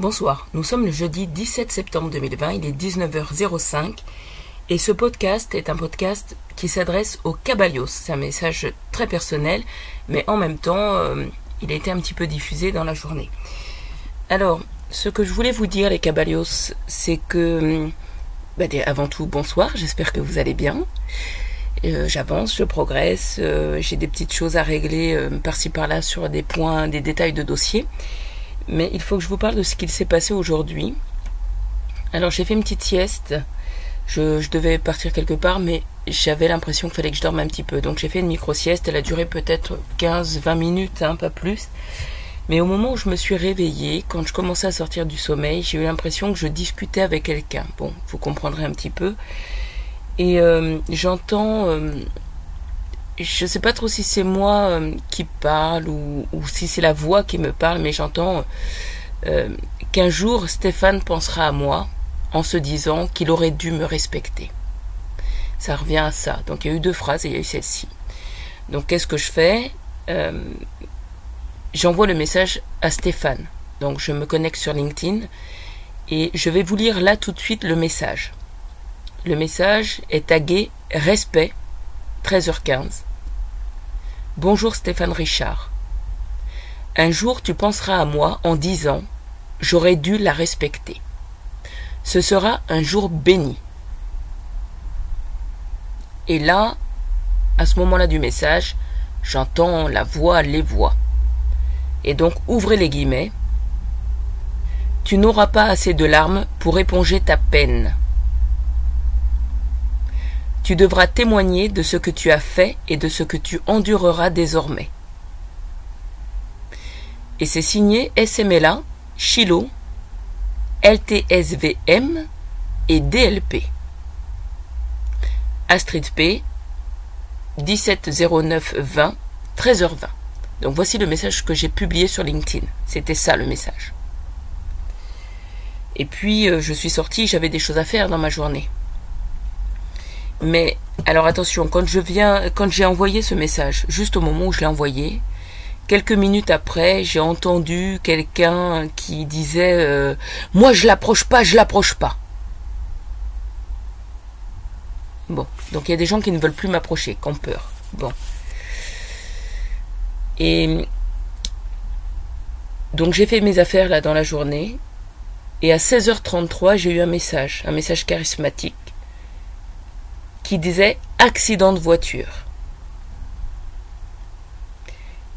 Bonsoir, nous sommes le jeudi 17 septembre 2020, il est 19h05 et ce podcast est un podcast qui s'adresse aux Cabalios. C'est un message très personnel, mais en même temps, euh, il a été un petit peu diffusé dans la journée. Alors, ce que je voulais vous dire, les Cabalios, c'est que, bah, avant tout, bonsoir, j'espère que vous allez bien. Euh, j'avance, je progresse, euh, j'ai des petites choses à régler par-ci par-là sur des points, des détails de dossier mais il faut que je vous parle de ce qu'il s'est passé aujourd'hui. Alors j'ai fait une petite sieste. Je, devais partir quelque part, mais j'avais l'impression qu'il fallait que je dorme un petit peu. Donc j'ai fait une micro-sieste. Elle a duré peut-être 15-20 minutes, hein, pas plus. Mais au moment où je me suis réveillée, quand je commençais à sortir du sommeil, j'ai eu l'impression que je discutais avec quelqu'un. Bon, vous comprendrez un petit peu. Et euh, j'entends euh, je sais pas trop si c'est moi euh, qui parle ou, si c'est la voix qui me parle, mais j'entends euh, qu'un jour Stéphane pensera à moi en se disant qu'il aurait dû me respecter. Ça revient à ça. Donc il y a eu deux phrases et il y a eu celle-ci. Donc qu'est-ce que je fais? Euh, J'envoie le message à Stéphane. Donc je me connecte sur LinkedIn et je vais vous lire là tout de suite le message. Le message est tagué respect 13h15 Bonjour Stéphane Richard. Un jour tu penseras à moi en disant J'aurais dû la respecter. Ce sera un jour béni. Et là, à ce moment-là du message, j'entends la voix, les voix. Et donc ouvrez les guillemets. Tu n'auras pas assez de larmes pour éponger ta peine. Tu devras témoigner de ce que tu as fait et de ce que tu endureras désormais. Et c'est signé SMLA, Chilo, LTSVM et DLP. Astrid P, 170920, 13h20. Donc voici le message que j'ai publié sur LinkedIn. C'était ça le message. Et puis euh, je suis sortie, j'avais des choses à faire dans ma journée. Mais alors attention, quand je viens, quand j'ai envoyé ce message, juste au moment où je l'ai envoyé, quelques minutes après, j'ai entendu quelqu'un qui disait euh, Moi je l'approche pas, je l'approche pas. Bon, donc il y a des gens qui ne veulent plus m'approcher, qui ont peur. Bon. Et donc j'ai fait mes affaires là dans la journée. Et à 16h33, j'ai eu un message, un message charismatique qui disait accident de voiture.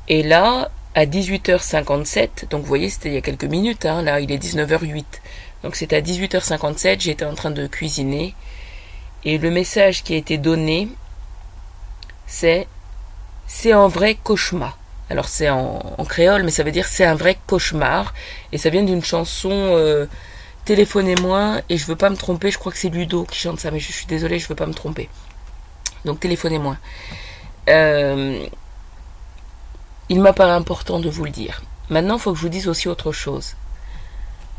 Et là, à 18h57, donc vous voyez, c'était il y a quelques minutes, hein, là il est 19h08. Donc c'était à 18h57, j'étais en train de cuisiner. Et le message qui a été donné, c'est c'est un vrai cauchemar. Alors c'est en, créole, mais ça veut dire c'est un vrai cauchemar. Et ça vient d'une chanson euh, téléphonez-moi et je veux pas me tromper, je crois que c'est Ludo qui chante ça, mais je suis désolée, je veux pas me tromper. Donc téléphonez-moi. Euh, il m'apparaît important de vous le dire. Maintenant, il faut que je vous dise aussi autre chose.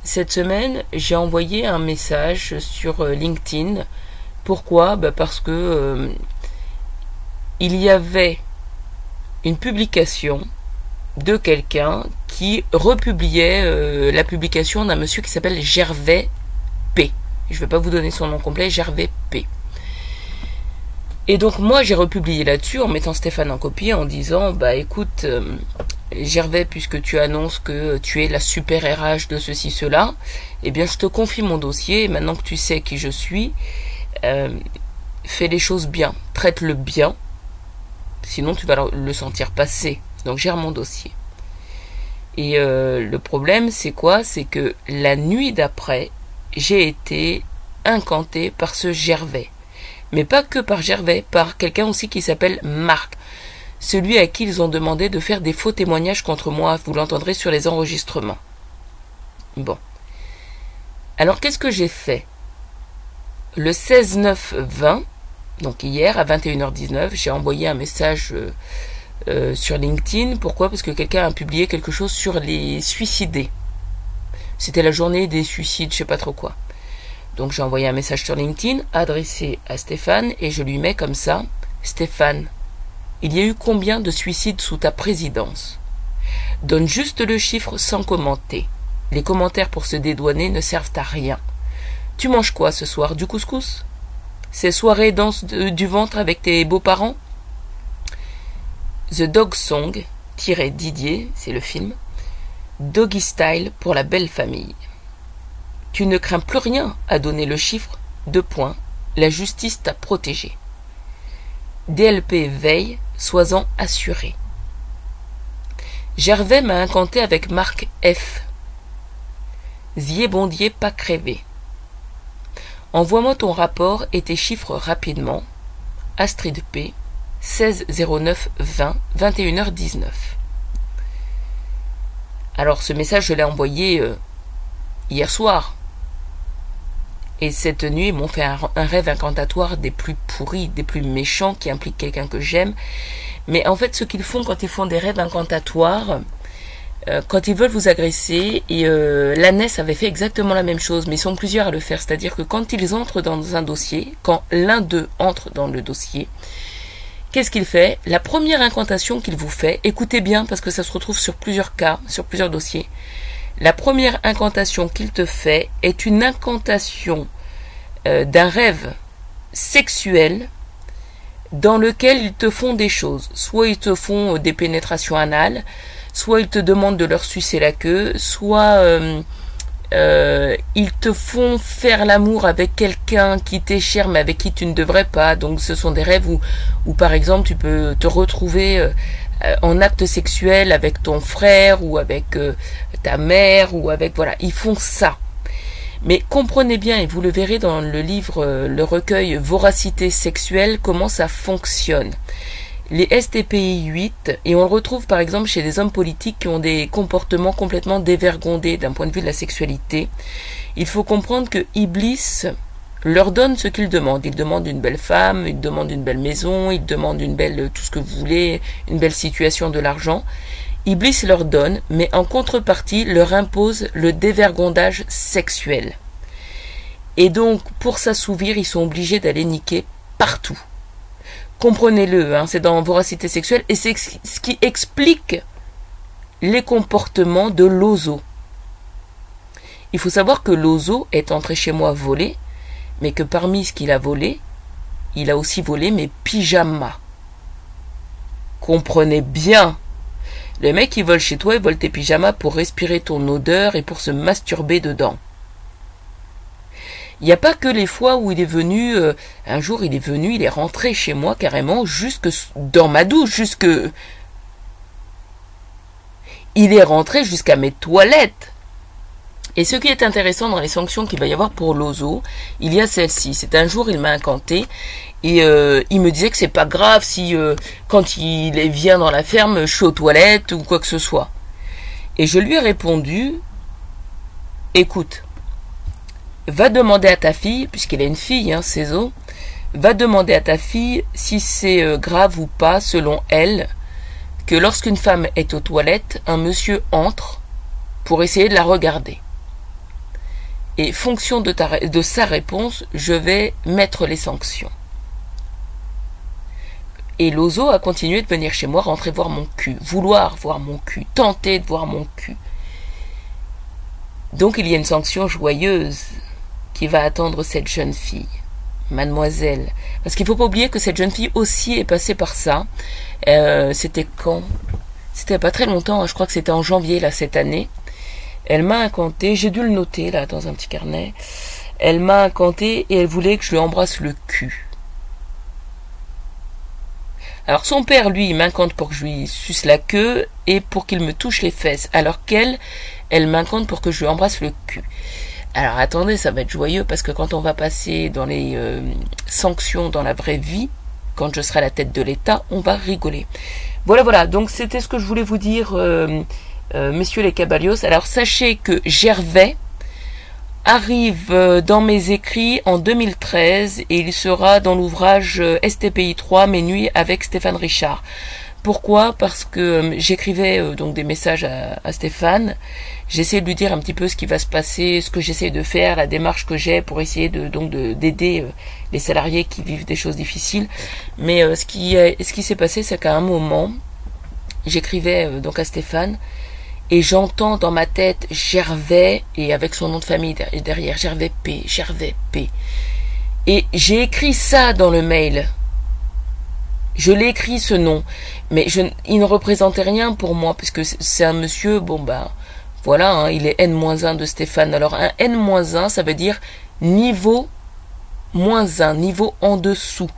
Cette semaine, j'ai envoyé un message sur euh, LinkedIn. Pourquoi? Bah Parce que euh, il y avait une publication de quelqu'un qui republiait euh, la publication d'un monsieur qui s'appelle Gervais P. Je ne vais pas vous donner son nom complet, Gervais P. Et donc moi j'ai republié là-dessus en mettant Stéphane en copie en disant bah écoute euh, Gervais puisque tu annonces que tu es la super RH de ceci cela, eh bien je te confie mon dossier maintenant que tu sais qui je suis, euh, fais les choses bien, traite-le bien, sinon tu vas le sentir passer donc gère mon dossier. Et euh, le problème, c'est quoi? C'est que la nuit d'après, j'ai été incanté par ce Gervais. Mais pas que par Gervais, par quelqu'un aussi qui s'appelle Marc. Celui à qui ils ont demandé de faire des faux témoignages contre moi. Vous l'entendrez sur les enregistrements. Bon. Alors qu'est-ce que j'ai fait? Le 16-9-20, donc hier à 21h19, j'ai envoyé un message euh, sur LinkedIn. Pourquoi? Parce que quelqu'un a publié quelque chose sur les suicidés. C'était la journée des suicides, je sais pas trop quoi. Donc j'ai envoyé un message sur LinkedIn adressé à Stéphane et je lui mets comme ça Stéphane, il y a eu combien de suicides sous ta présidence? Donne juste le chiffre sans commenter. Les commentaires pour se dédouaner ne servent à rien. Tu manges quoi ce soir? Du couscous? Ces soirées danse du ventre avec tes beaux-parents? The Dog Song, tiré Didier, c'est le film. Doggy Style pour la belle famille. Tu ne crains plus rien à donner le chiffre, deux points, la justice t'a protégé. DLP veille, sois-en assuré. Gervais m'a incanté avec marque F. Zier bondier pas crévé. Envoie-moi ton rapport et tes chiffres rapidement. Astrid P. 16 09 20 21h19. Alors ce message je l'ai envoyé euh, hier soir. Et cette nuit, ils m'ont fait un, rêve incantatoire des plus pourris, des plus méchants, qui impliquent quelqu'un que j'aime. Mais en fait, ce qu'ils font quand ils font des rêves incantatoires, euh, quand ils veulent vous agresser, et euh, avait fait exactement la même chose, mais ils sont plusieurs à le faire. C'est-à-dire que quand ils entrent dans un dossier, quand l'un d'eux entre dans le dossier, qu'est-ce qu'il fait? La première incantation qu'il vous fait, écoutez bien parce que ça se retrouve sur plusieurs cas, sur plusieurs dossiers. La première incantation qu'il te fait est une incantation euh, d'un rêve sexuel dans lequel ils te font des choses. Soit ils te font des pénétrations anales, soit ils te demandent de leur sucer la queue, soit euh, euh, ils te font faire l'amour avec quelqu'un qui t'est cher mais avec qui tu ne devrais pas. Donc ce sont des rêves où, par exemple tu peux te retrouver euh, en acte sexuel avec ton frère ou avec euh, ta mère ou avec voilà, ils font ça. Mais comprenez bien, et vous le verrez dans le livre, le recueil Voracité sexuelle, comment ça fonctionne. Les STPI 8, et on le retrouve par exemple chez des hommes politiques qui ont des comportements complètement dévergondés d'un point de vue de la sexualité. Il faut comprendre que Iblis leur donne ce qu'ils demandent. Ils demandent une belle femme, ils demandent une belle maison, ils demandent une belle tout ce que vous voulez, une belle situation, de l'argent. Iblis leur donne, mais en contrepartie leur impose le dévergondage sexuel. Et donc, pour s'assouvir, ils sont obligés d'aller niquer partout. Comprenez-le, hein, c'est dans Voracité sexuelle, et c'est ce qui explique les comportements de Lozo. Il faut savoir que Lozo est entré chez moi volé, mais que parmi ce qu'il a volé, il a aussi volé mes pyjamas. Comprenez bien. Les mecs qui volent chez toi, ils volent tes pyjamas pour respirer ton odeur et pour se masturber dedans. Il n'y a pas que les fois où il est venu, euh, un jour il est venu, il est rentré chez moi carrément jusque dans ma douche, jusque... Il est rentré jusqu'à mes toilettes. Et ce qui est intéressant dans les sanctions qu'il va y avoir pour l'ozo, il y a celle-ci. C'est un jour, il m'a incanté et euh, il me disait que c'est pas grave si euh, quand il vient dans la ferme, je suis aux toilettes ou quoi que ce soit. Et je lui ai répondu, écoute, va demander à ta fille, puisqu'elle est une fille, hein, Cézo, va demander à ta fille si c'est euh, grave ou pas, selon elle, que lorsqu'une femme est aux toilettes, un monsieur entre pour essayer de la regarder et fonction de, de sa réponse, je vais mettre les sanctions. Et Lozo a continué de venir chez moi, rentrer voir mon cul, vouloir voir mon cul, tenter de voir mon cul. Donc il y a une sanction joyeuse qui va attendre cette jeune fille, mademoiselle. Parce qu'il ne faut pas oublier que cette jeune fille aussi est passée par ça. Euh, c'était quand? C'était pas très longtemps, hein. je crois que c'était en janvier là cette année. Elle m'a incanté, j'ai dû le noter là dans un petit carnet. Elle m'a incanté et elle voulait que je lui embrasse le cul. Alors son père, lui, m'incante pour que je lui suce la queue et pour qu'il me touche les fesses, alors qu'elle, elle m'incante pour que je lui embrasse le cul. Alors attendez, ça va être joyeux parce que quand on va passer dans les euh, sanctions dans la vraie vie, quand je serai à la tête de l'État, on va rigoler. Voilà, voilà, donc c'était ce que je voulais vous dire. Euh, euh, messieurs les cabalios. Alors sachez que Gervais arrive euh, dans mes écrits en 2013 et il sera dans l'ouvrage STPI 3 Mes nuits avec Stéphane Richard. Pourquoi? Parce que j'écrivais donc des messages à, Stéphane. J'essaie de lui dire un petit peu ce qui va se passer, ce que j'essaie de faire, la démarche que j'ai pour essayer donc d'aider les salariés qui vivent des choses difficiles. Mais ce qui ce qui s'est passé, c'est qu'à un moment, j'écrivais donc à Stéphane et j'entends dans ma tête Gervais et avec son nom de famille derrière Gervais P, Gervais P. Et j'ai écrit ça dans le mail. Je l'ai écrit ce nom, mais il ne représentait rien pour moi puisque c'est un monsieur, bon bah voilà, hein, il est N-1 de Stéphane. Alors un N-1, ça veut dire niveau moins 1, niveau en dessous.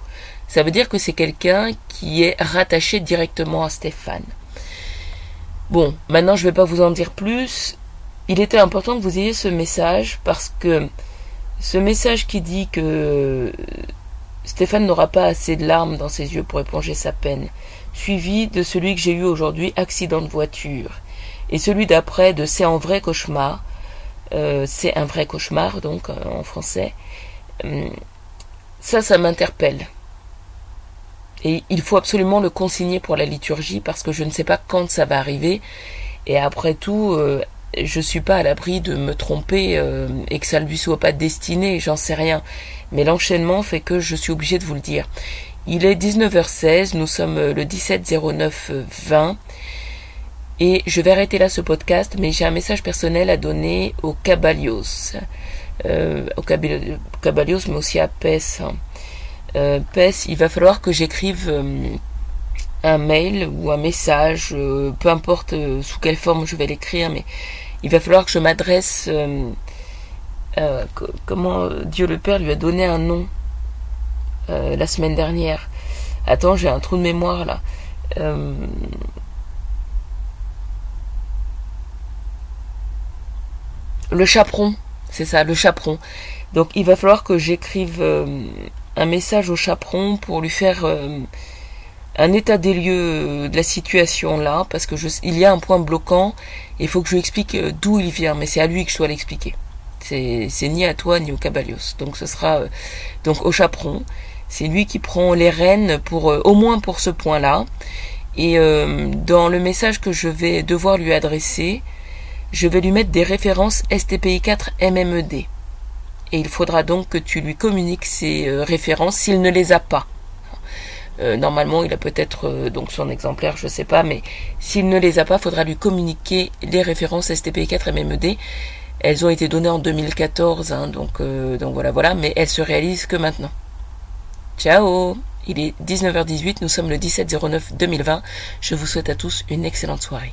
Ça veut dire que c'est quelqu'un qui est rattaché directement à Stéphane. Bon, maintenant je ne vais pas vous en dire plus. Il était important que vous ayez ce message parce que ce message qui dit que Stéphane n'aura pas assez de larmes dans ses yeux pour éponger sa peine, suivi de celui que j'ai eu aujourd'hui, accident de voiture, et celui d'après de C'est un vrai cauchemar, euh, c'est un vrai cauchemar donc euh, en français, hum, ça, ça m'interpelle. Et il faut absolument le consigner pour la liturgie parce que je ne sais pas quand ça va arriver. Et après tout, euh, je suis pas à l'abri de me tromper euh, et que ça ne lui soit pas destiné, j'en sais rien. Mais l'enchaînement fait que je suis obligé de vous le dire. Il est 19h16, nous sommes le 17 09 20 et je vais arrêter là ce podcast, mais j'ai un message personnel à donner au Cabalios, euh, au Cabalios, mais aussi à PES. Euh, PES, il va falloir que j'écrive euh, un mail ou un message, euh, peu importe sous quelle forme je vais l'écrire, mais il va falloir que je m'adresse. comment Dieu le Père lui a donné un nom la semaine dernière. Attends, j'ai un trou de mémoire là. Le chaperon, c'est ça, le chaperon. Donc il va falloir que j'écrive un message au chaperon pour lui faire euh, un état des lieux euh, de la situation là, parce que il y a un point bloquant, il faut que je lui explique euh, d'où il vient, mais c'est à lui que je dois l'expliquer. C'est, c'est ni à toi ni au Cabalios. Donc ce sera donc au chaperon. C'est lui qui prend les rênes pour au moins pour ce point-là. Et dans le message que je vais devoir lui adresser, je vais lui mettre des références STPI 4 MMED et il faudra donc que tu lui communiques ces euh, références s'il ne les a pas. Euh, normalement, il a peut-être euh, donc son exemplaire, je sais pas, mais s'il ne les a pas, il faudra lui communiquer les références STP4 et MMED. Elles ont été données en 2014, hein, donc, donc voilà, voilà, mais elles se réalisent que maintenant. Ciao Il est 19h18, nous sommes le 17 09 2020. Je vous souhaite à tous une excellente soirée.